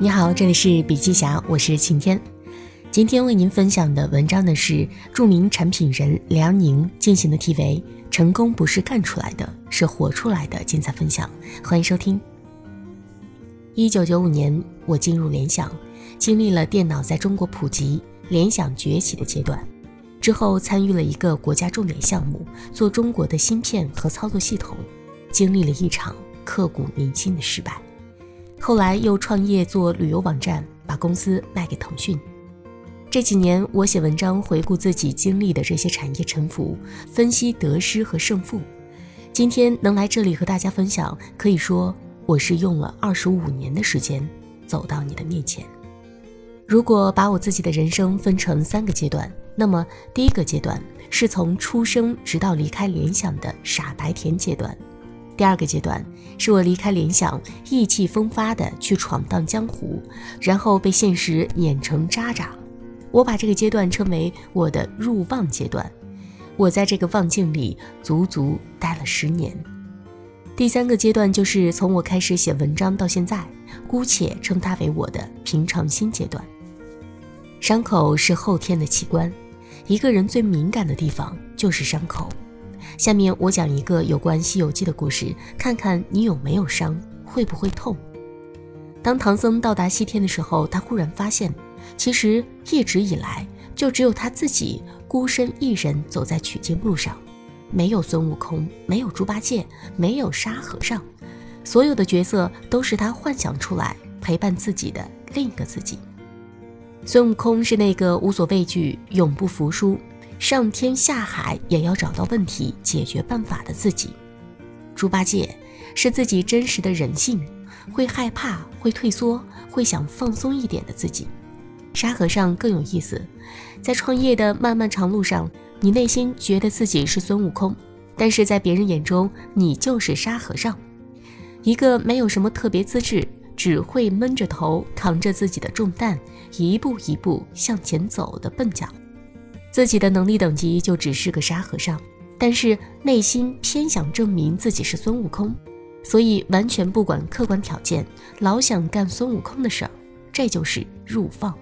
你好，这里是笔记侠，我是晴天。今天为您分享的文章呢是著名产品人梁宁进行的题为“成功不是干出来的，是活出来的”精彩分享，欢迎收听。一九九五年，我进入联想，经历了电脑在中国普及、联想崛起的阶段，之后参与了一个国家重点项目，做中国的芯片和操作系统，经历了一场刻骨铭心的失败。后来又创业做旅游网站，把公司卖给腾讯。这几年我写文章回顾自己经历的这些产业沉浮，分析得失和胜负。今天能来这里和大家分享，可以说我是用了二十五年的时间走到你的面前。如果把我自己的人生分成三个阶段，那么第一个阶段是从出生直到离开联想的傻白甜阶段。第二个阶段是我离开联想，意气风发的去闯荡江湖，然后被现实碾成渣渣。我把这个阶段称为我的入望阶段。我在这个望境里足足待了十年。第三个阶段就是从我开始写文章到现在，姑且称它为我的平常心阶段。伤口是后天的器官，一个人最敏感的地方就是伤口。下面我讲一个有关《西游记》的故事，看看你有没有伤，会不会痛。当唐僧到达西天的时候，他忽然发现，其实一直以来就只有他自己孤身一人走在取经路上，没有孙悟空，没有猪八戒，没有沙和尚，所有的角色都是他幻想出来陪伴自己的另一个自己。孙悟空是那个无所畏惧、永不服输。上天下海也要找到问题解决办法的自己，猪八戒是自己真实的人性，会害怕，会退缩，会想放松一点的自己。沙和尚更有意思，在创业的漫漫长路上，你内心觉得自己是孙悟空，但是在别人眼中你就是沙和尚，一个没有什么特别资质，只会闷着头扛着自己的重担，一步一步向前走的笨脚。自己的能力等级就只是个沙和尚，但是内心偏想证明自己是孙悟空，所以完全不管客观条件，老想干孙悟空的事儿。这就是入放。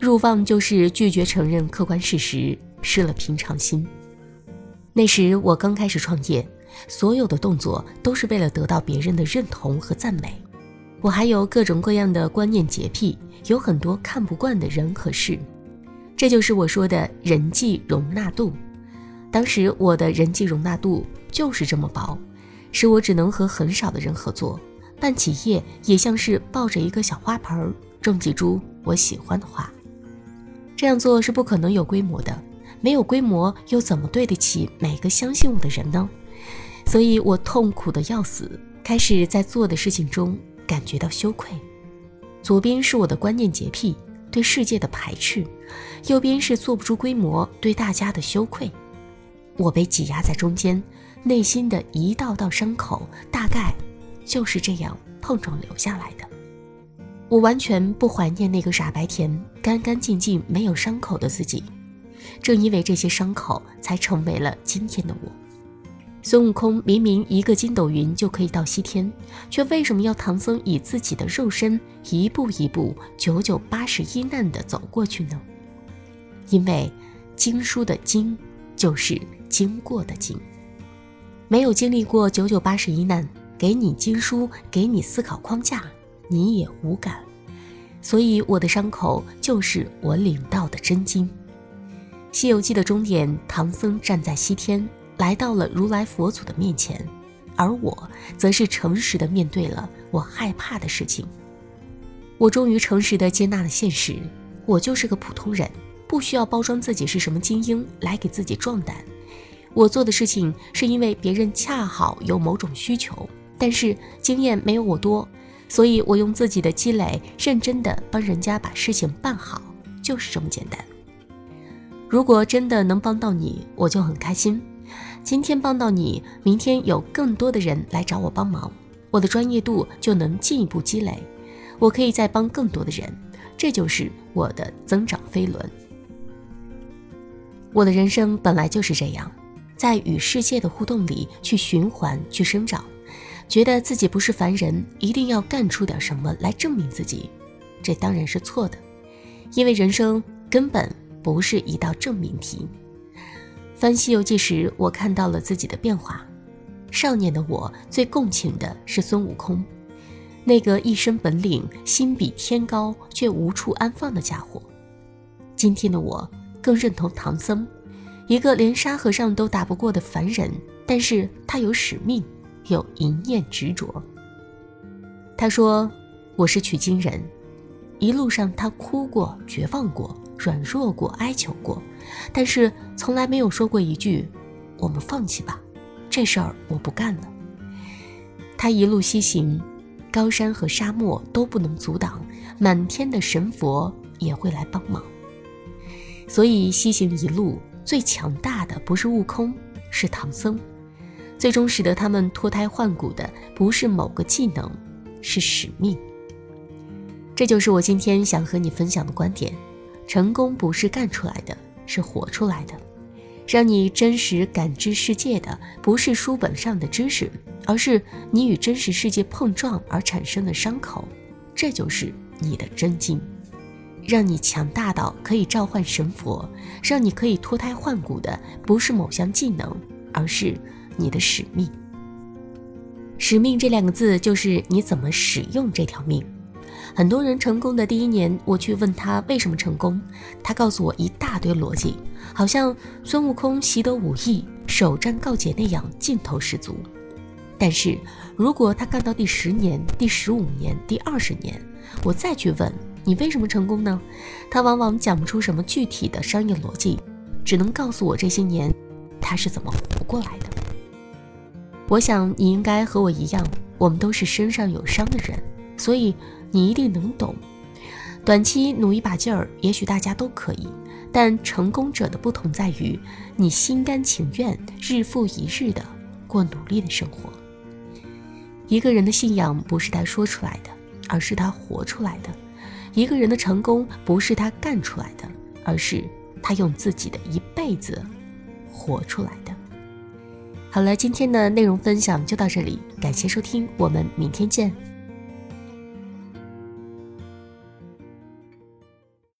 入放就是拒绝承认客观事实，失了平常心。那时我刚开始创业，所有的动作都是为了得到别人的认同和赞美。我还有各种各样的观念洁癖，有很多看不惯的人和事。这就是我说的人际容纳度。当时我的人际容纳度就是这么薄，使我只能和很少的人合作。办企业也像是抱着一个小花盆，种几株我喜欢的花。这样做是不可能有规模的，没有规模又怎么对得起每个相信我的人呢？所以我痛苦的要死，开始在做的事情中感觉到羞愧。左边是我的观念洁癖。对世界的排斥，右边是做不出规模，对大家的羞愧。我被挤压在中间，内心的一道道伤口，大概就是这样碰撞留下来的。我完全不怀念那个傻白甜、干干净净、没有伤口的自己，正因为这些伤口，才成为了今天的我。孙悟空明明一个筋斗云就可以到西天，却为什么要唐僧以自己的肉身一步一步、九九八十一难地走过去呢？因为经书的经就是经过的经，没有经历过九九八十一难，给你经书，给你思考框架，你也无感。所以我的伤口就是我领到的真经。《西游记》的终点，唐僧站在西天。来到了如来佛祖的面前，而我则是诚实的面对了我害怕的事情。我终于诚实的接纳了现实，我就是个普通人，不需要包装自己是什么精英来给自己壮胆。我做的事情是因为别人恰好有某种需求，但是经验没有我多，所以我用自己的积累，认真的帮人家把事情办好，就是这么简单。如果真的能帮到你，我就很开心。今天帮到你，明天有更多的人来找我帮忙，我的专业度就能进一步积累，我可以再帮更多的人，这就是我的增长飞轮。我的人生本来就是这样，在与世界的互动里去循环、去生长，觉得自己不是凡人，一定要干出点什么来证明自己，这当然是错的，因为人生根本不是一道证明题。翻《西游记》时，我看到了自己的变化。少年的我最共情的是孙悟空，那个一身本领、心比天高却无处安放的家伙。今天的我更认同唐僧，一个连沙和尚都打不过的凡人，但是他有使命，有一念执着。他说：“我是取经人。”一路上他哭过、绝望过、软弱过、哀求过，但是从来没有说过一句：“我们放弃吧。”这事儿我不干了。他一路西行，高山和沙漠都不能阻挡，满天的神佛也会来帮忙。所以西行一路最强大的不是悟空，是唐僧。最终使得他们脱胎换骨的不是某个技能，是使命。这就是我今天想和你分享的观点：成功不是干出来的，是活出来的。让你真实感知世界的不是书本上的知识，而是你与真实世界碰撞而产生的伤口，这就是你的真经。让你强大到可以召唤神佛，让你可以脱胎换骨的不是某项技能，而是你的使命。使命这两个字，就是你怎么使用这条命。很多人成功的第一年，我去问他为什么成功，他告诉我一大堆逻辑，好像孙悟空习得武艺，首战告捷那样劲头十足。但是如果他干到第十年、第十五年、第二十年，我再去问你为什么成功呢？他往往讲不出什么具体的商业逻辑，只能告诉我这些年他是怎么活过来的。我想你应该和我一样，我们都是身上有伤的人，所以。你一定能懂，短期努一把劲儿，也许大家都可以。但成功者的不同在于，你心甘情愿日复一日的过努力的生活。一个人的信仰不是他说出来的，而是他活出来的；一个人的成功不是他干出来的，而是他用自己的一辈子活出来的。好了，今天的内容分享就到这里，感谢收听，我们明天见。